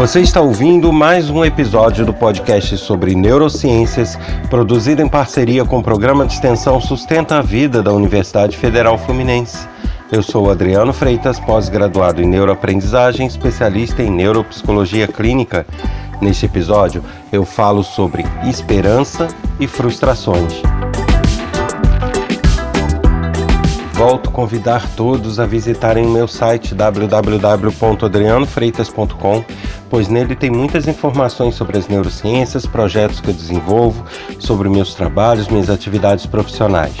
Você está ouvindo mais um episódio do podcast sobre neurociências, produzido em parceria com o programa de extensão Sustenta a Vida da Universidade Federal Fluminense. Eu sou Adriano Freitas, pós-graduado em neuroaprendizagem, especialista em neuropsicologia clínica. Neste episódio, eu falo sobre esperança e frustrações. Volto a convidar todos a visitarem o meu site www.adrianofreitas.com pois nele tem muitas informações sobre as neurociências, projetos que eu desenvolvo, sobre meus trabalhos, minhas atividades profissionais.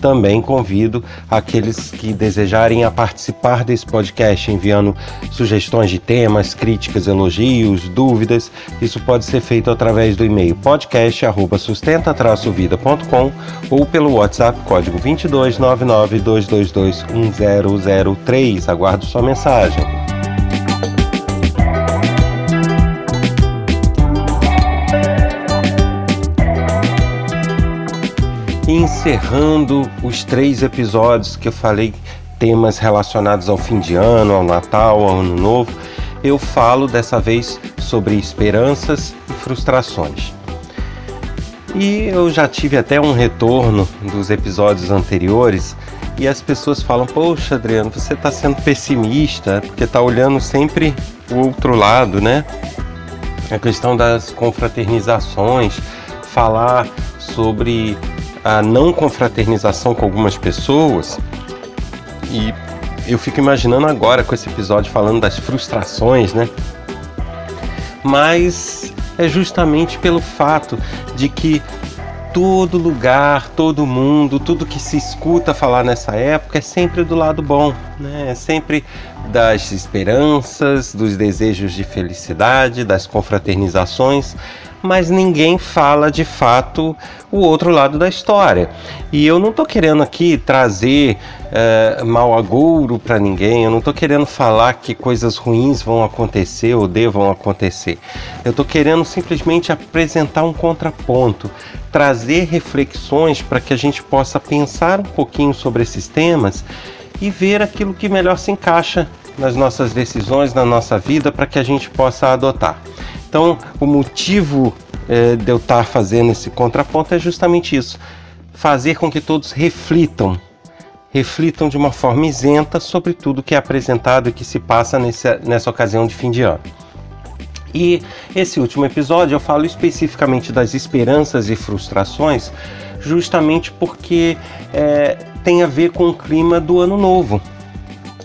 Também convido aqueles que desejarem a participar desse podcast enviando sugestões de temas, críticas, elogios, dúvidas. Isso pode ser feito através do e-mail podcast@sustenta-vida.com ou pelo WhatsApp código 22992221003. Aguardo sua mensagem. Encerrando os três episódios que eu falei, temas relacionados ao fim de ano, ao Natal, ao Ano Novo, eu falo dessa vez sobre esperanças e frustrações. E eu já tive até um retorno dos episódios anteriores e as pessoas falam: Poxa, Adriano, você está sendo pessimista porque está olhando sempre o outro lado, né? A questão das confraternizações, falar sobre a não confraternização com algumas pessoas e eu fico imaginando agora com esse episódio falando das frustrações, né? Mas é justamente pelo fato de que todo lugar, todo mundo, tudo que se escuta falar nessa época é sempre do lado bom, né? É sempre das esperanças, dos desejos de felicidade, das confraternizações, mas ninguém fala de fato o outro lado da história. E eu não estou querendo aqui trazer uh, mal agouro para ninguém, eu não estou querendo falar que coisas ruins vão acontecer ou devam acontecer. Eu estou querendo simplesmente apresentar um contraponto, trazer reflexões para que a gente possa pensar um pouquinho sobre esses temas e ver aquilo que melhor se encaixa nas nossas decisões, na nossa vida, para que a gente possa adotar. Então, o motivo é, de eu estar tá fazendo esse contraponto é justamente isso: fazer com que todos reflitam, reflitam de uma forma isenta sobre tudo que é apresentado e que se passa nessa, nessa ocasião de fim de ano. E esse último episódio eu falo especificamente das esperanças e frustrações, justamente porque é, tem a ver com o clima do ano novo,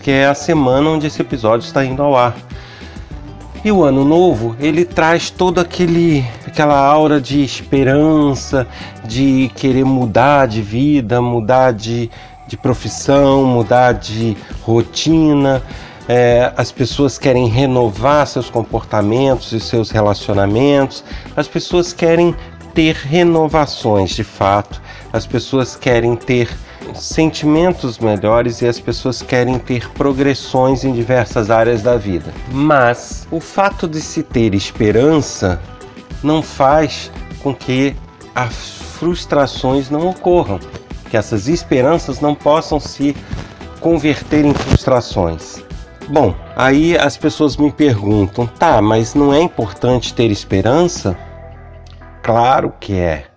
que é a semana onde esse episódio está indo ao ar. E o ano novo, ele traz toda aquele aquela aura de esperança, de querer mudar de vida, mudar de, de profissão, mudar de rotina. É, as pessoas querem renovar seus comportamentos e seus relacionamentos, as pessoas querem ter renovações de fato, as pessoas querem ter sentimentos melhores e as pessoas querem ter progressões em diversas áreas da vida. Mas o fato de se ter esperança não faz com que as frustrações não ocorram, que essas esperanças não possam se converter em frustrações. Bom, aí as pessoas me perguntam: tá, mas não é importante ter esperança? Claro que é.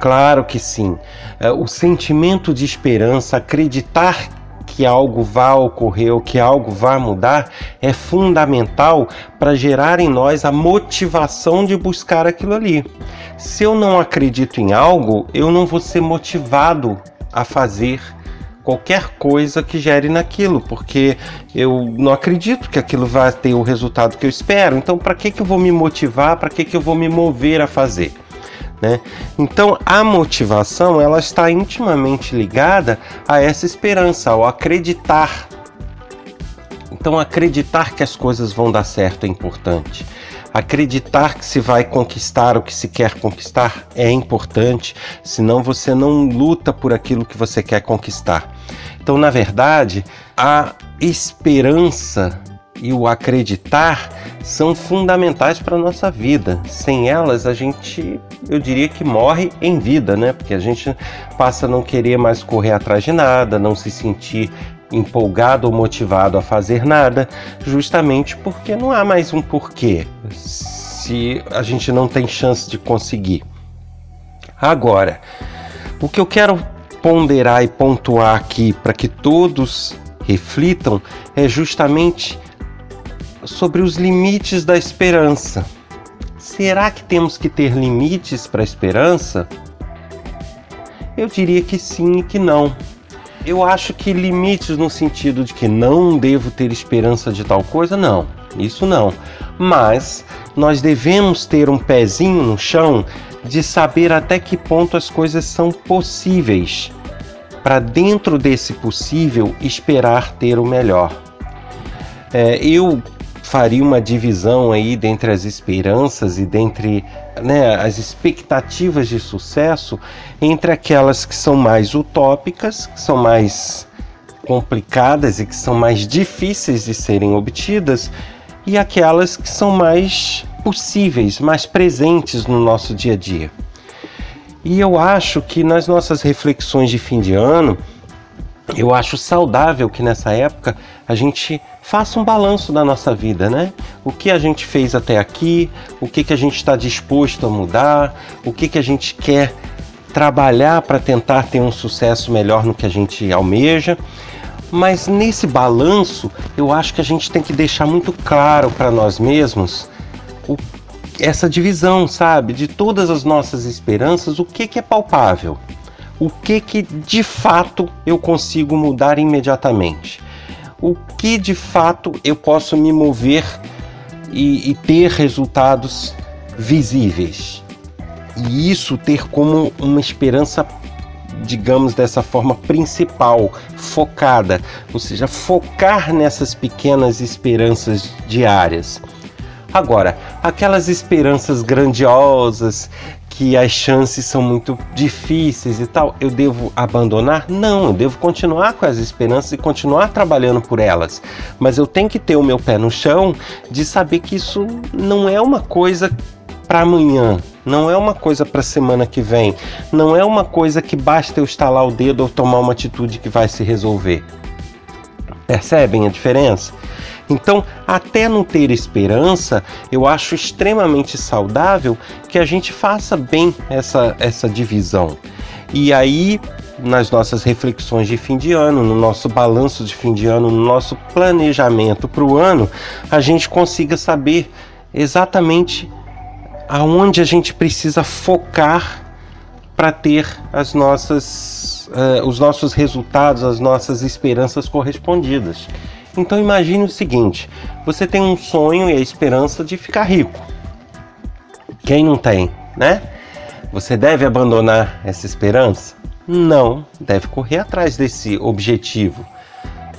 Claro que sim. É, o sentimento de esperança, acreditar que algo vai ocorrer ou que algo vai mudar é fundamental para gerar em nós a motivação de buscar aquilo ali. Se eu não acredito em algo, eu não vou ser motivado a fazer qualquer coisa que gere naquilo, porque eu não acredito que aquilo vai ter o resultado que eu espero. Então, para que, que eu vou me motivar? Para que, que eu vou me mover a fazer? Né? Então a motivação ela está intimamente ligada a essa esperança, ao acreditar. Então acreditar que as coisas vão dar certo é importante. Acreditar que se vai conquistar o que se quer conquistar é importante, senão você não luta por aquilo que você quer conquistar. Então, na verdade, a esperança e o acreditar são fundamentais para a nossa vida. Sem elas, a gente, eu diria que morre em vida, né? Porque a gente passa a não querer mais correr atrás de nada, não se sentir empolgado ou motivado a fazer nada, justamente porque não há mais um porquê se a gente não tem chance de conseguir. Agora, o que eu quero ponderar e pontuar aqui para que todos reflitam é justamente sobre os limites da esperança. Será que temos que ter limites para a esperança? Eu diria que sim e que não. Eu acho que limites no sentido de que não devo ter esperança de tal coisa, não. Isso não. Mas nós devemos ter um pezinho no chão de saber até que ponto as coisas são possíveis, para dentro desse possível esperar ter o melhor. É, eu faria uma divisão aí dentre as esperanças e dentre né, as expectativas de sucesso entre aquelas que são mais utópicas, que são mais complicadas e que são mais difíceis de serem obtidas, e aquelas que são mais possíveis, mais presentes no nosso dia a dia. E eu acho que nas nossas reflexões de fim de ano, eu acho saudável que nessa época a gente faça um balanço da nossa vida, né? O que a gente fez até aqui, o que, que a gente está disposto a mudar, o que, que a gente quer trabalhar para tentar ter um sucesso melhor no que a gente almeja. Mas nesse balanço, eu acho que a gente tem que deixar muito claro para nós mesmos o, essa divisão, sabe? De todas as nossas esperanças, o que, que é palpável o que que de fato eu consigo mudar imediatamente, o que de fato eu posso me mover e, e ter resultados visíveis. E isso ter como uma esperança digamos dessa forma principal, focada, ou seja, focar nessas pequenas esperanças diárias. Agora, aquelas esperanças grandiosas que as chances são muito difíceis e tal, eu devo abandonar? Não, eu devo continuar com as esperanças e continuar trabalhando por elas. Mas eu tenho que ter o meu pé no chão de saber que isso não é uma coisa para amanhã, não é uma coisa para semana que vem, não é uma coisa que basta eu estalar o dedo ou tomar uma atitude que vai se resolver. Percebem a diferença? Então, até não ter esperança, eu acho extremamente saudável que a gente faça bem essa, essa divisão. E aí, nas nossas reflexões de fim de ano, no nosso balanço de fim de ano, no nosso planejamento para o ano, a gente consiga saber exatamente aonde a gente precisa focar para ter as nossas, uh, os nossos resultados, as nossas esperanças correspondidas. Então imagine o seguinte: você tem um sonho e a esperança de ficar rico. Quem não tem, né? Você deve abandonar essa esperança? Não, deve correr atrás desse objetivo,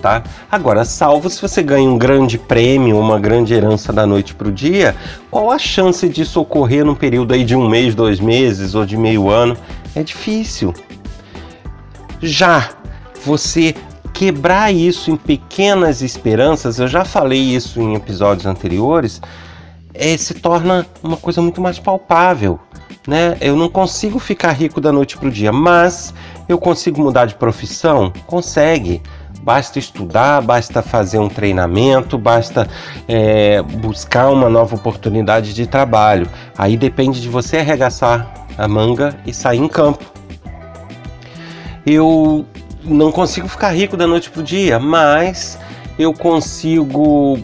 tá? Agora, salvo se você ganha um grande prêmio, uma grande herança da noite para o dia, qual a chance disso ocorrer num período aí de um mês, dois meses ou de meio ano? É difícil. Já você quebrar isso em pequenas esperanças, eu já falei isso em episódios anteriores, é, se torna uma coisa muito mais palpável. Né? Eu não consigo ficar rico da noite para o dia, mas eu consigo mudar de profissão? Consegue. Basta estudar, basta fazer um treinamento, basta é, buscar uma nova oportunidade de trabalho. Aí depende de você arregaçar a manga e sair em campo. Eu não consigo ficar rico da noite pro dia, mas eu consigo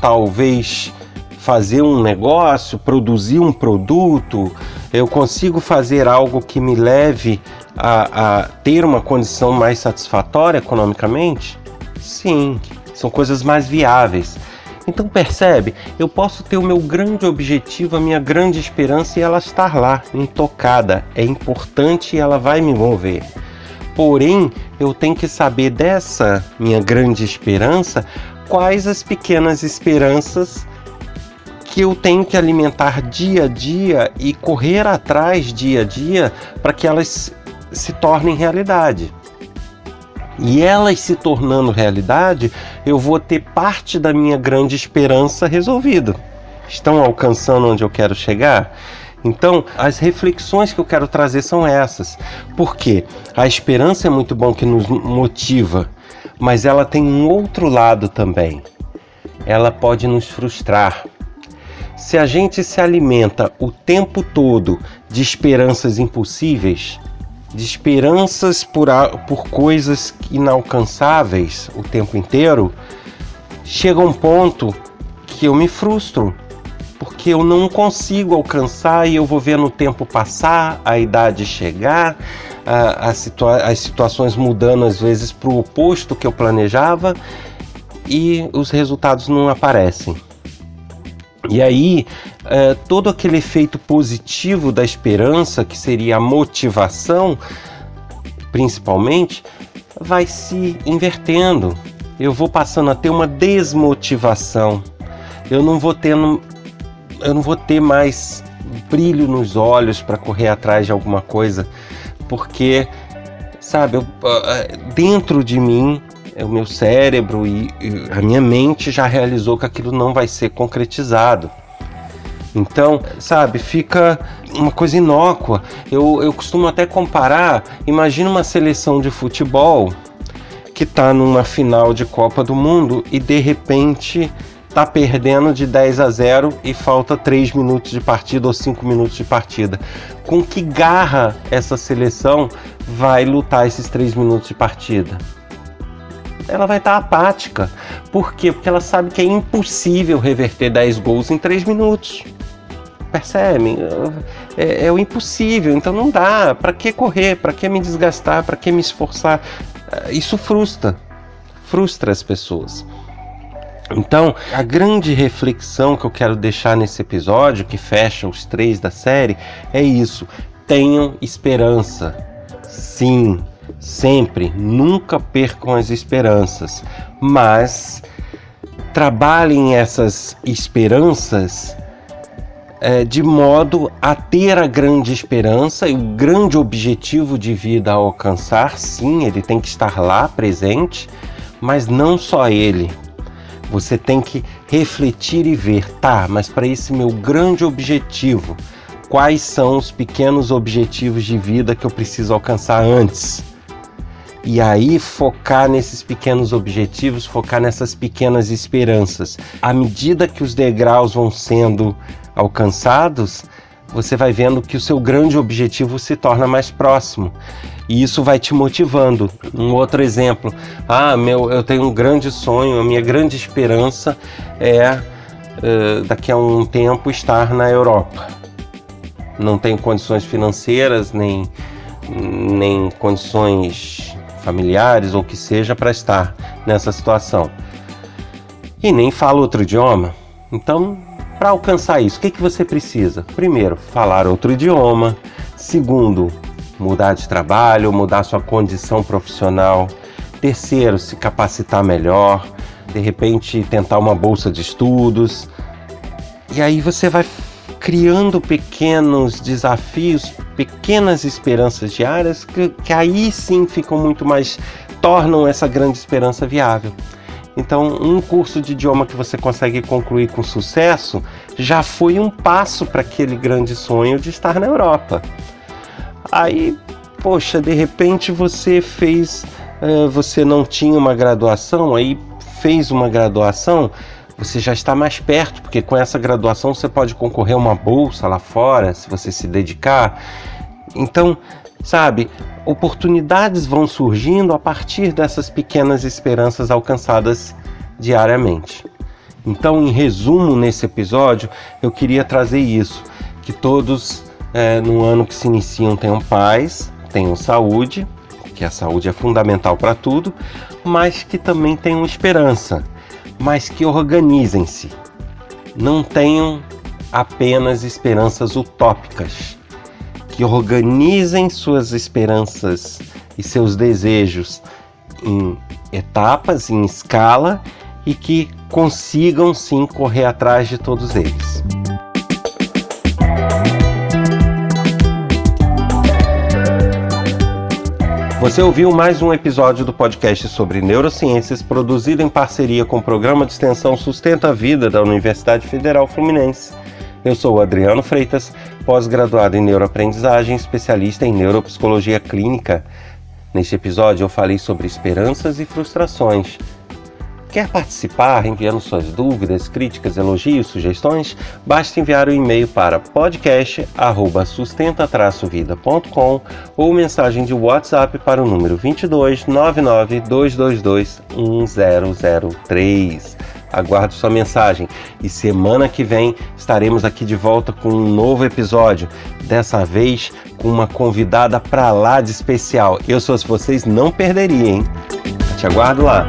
talvez fazer um negócio, produzir um produto, eu consigo fazer algo que me leve a, a ter uma condição mais satisfatória economicamente? Sim, são coisas mais viáveis. Então percebe, eu posso ter o meu grande objetivo, a minha grande esperança e ela estar lá, intocada. É importante e ela vai me mover. Porém, eu tenho que saber dessa minha grande esperança quais as pequenas esperanças que eu tenho que alimentar dia a dia e correr atrás dia a dia para que elas se tornem realidade. E elas se tornando realidade, eu vou ter parte da minha grande esperança resolvido. Estão alcançando onde eu quero chegar? Então, as reflexões que eu quero trazer são essas. Porque a esperança é muito bom que nos motiva, mas ela tem um outro lado também. Ela pode nos frustrar. Se a gente se alimenta o tempo todo de esperanças impossíveis, de esperanças por, por coisas inalcançáveis o tempo inteiro, chega um ponto que eu me frustro, porque eu não consigo alcançar e eu vou vendo o tempo passar, a idade chegar, a, a situa as situações mudando às vezes para o oposto que eu planejava e os resultados não aparecem. E aí, é, todo aquele efeito positivo da esperança, que seria a motivação, principalmente, vai se invertendo. Eu vou passando a ter uma desmotivação. Eu não vou tendo, eu não vou ter mais brilho nos olhos para correr atrás de alguma coisa, porque, sabe, eu, dentro de mim o meu cérebro e, a minha mente já realizou que aquilo não vai ser concretizado. Então, sabe, fica uma coisa inócua. Eu, eu costumo até comparar, imagina uma seleção de futebol que está numa final de Copa do Mundo e de repente está perdendo de 10 a 0 e falta 3 minutos de partida ou 5 minutos de partida. Com que garra essa seleção vai lutar esses 3 minutos de partida? ela vai estar apática. Por quê? Porque ela sabe que é impossível reverter 10 gols em 3 minutos. Percebem? É, é o impossível, então não dá. Para que correr? Para que me desgastar? Para que me esforçar? Isso frustra. Frustra as pessoas. Então, a grande reflexão que eu quero deixar nesse episódio, que fecha os três da série, é isso. Tenham esperança. Sim, Sempre, nunca percam as esperanças, mas trabalhem essas esperanças é, de modo a ter a grande esperança e o grande objetivo de vida a alcançar. Sim, ele tem que estar lá presente, mas não só ele. Você tem que refletir e ver, tá, mas para esse meu grande objetivo, quais são os pequenos objetivos de vida que eu preciso alcançar antes? e aí focar nesses pequenos objetivos, focar nessas pequenas esperanças. À medida que os degraus vão sendo alcançados, você vai vendo que o seu grande objetivo se torna mais próximo. E isso vai te motivando. Um outro exemplo: ah, meu, eu tenho um grande sonho, a minha grande esperança é uh, daqui a um tempo estar na Europa. Não tenho condições financeiras nem nem condições familiares ou que seja para estar nessa situação. E nem fala outro idioma. Então, para alcançar isso, o que, que você precisa? Primeiro, falar outro idioma. Segundo, mudar de trabalho, mudar sua condição profissional. Terceiro, se capacitar melhor. De repente, tentar uma bolsa de estudos. E aí você vai criando pequenos desafios, pequenas esperanças diárias que, que aí sim ficam muito mais tornam essa grande esperança viável. Então, um curso de idioma que você consegue concluir com sucesso já foi um passo para aquele grande sonho de estar na Europa. Aí, poxa, de repente você fez, uh, você não tinha uma graduação, aí fez uma graduação, você já está mais perto, porque com essa graduação você pode concorrer a uma bolsa lá fora, se você se dedicar. Então, sabe, oportunidades vão surgindo a partir dessas pequenas esperanças alcançadas diariamente. Então, em resumo, nesse episódio, eu queria trazer isso: que todos é, no ano que se iniciam tenham paz, tenham saúde, que a saúde é fundamental para tudo, mas que também tenham esperança mas que organizem-se. Não tenham apenas esperanças utópicas, que organizem suas esperanças e seus desejos em etapas, em escala e que consigam sim correr atrás de todos eles. Você ouviu mais um episódio do podcast sobre neurociências, produzido em parceria com o programa de extensão Sustenta a Vida da Universidade Federal Fluminense. Eu sou Adriano Freitas, pós-graduado em neuroaprendizagem, especialista em neuropsicologia clínica. Neste episódio eu falei sobre esperanças e frustrações. Quer participar enviando suas dúvidas, críticas, elogios, sugestões? Basta enviar um e-mail para podcast@sustenta-vida.com ou mensagem de WhatsApp para o número 22 99 222 1003. Aguardo sua mensagem e semana que vem estaremos aqui de volta com um novo episódio. Dessa vez com uma convidada para lá de especial. Eu, se fosse vocês, não perderia, hein? Te aguardo lá.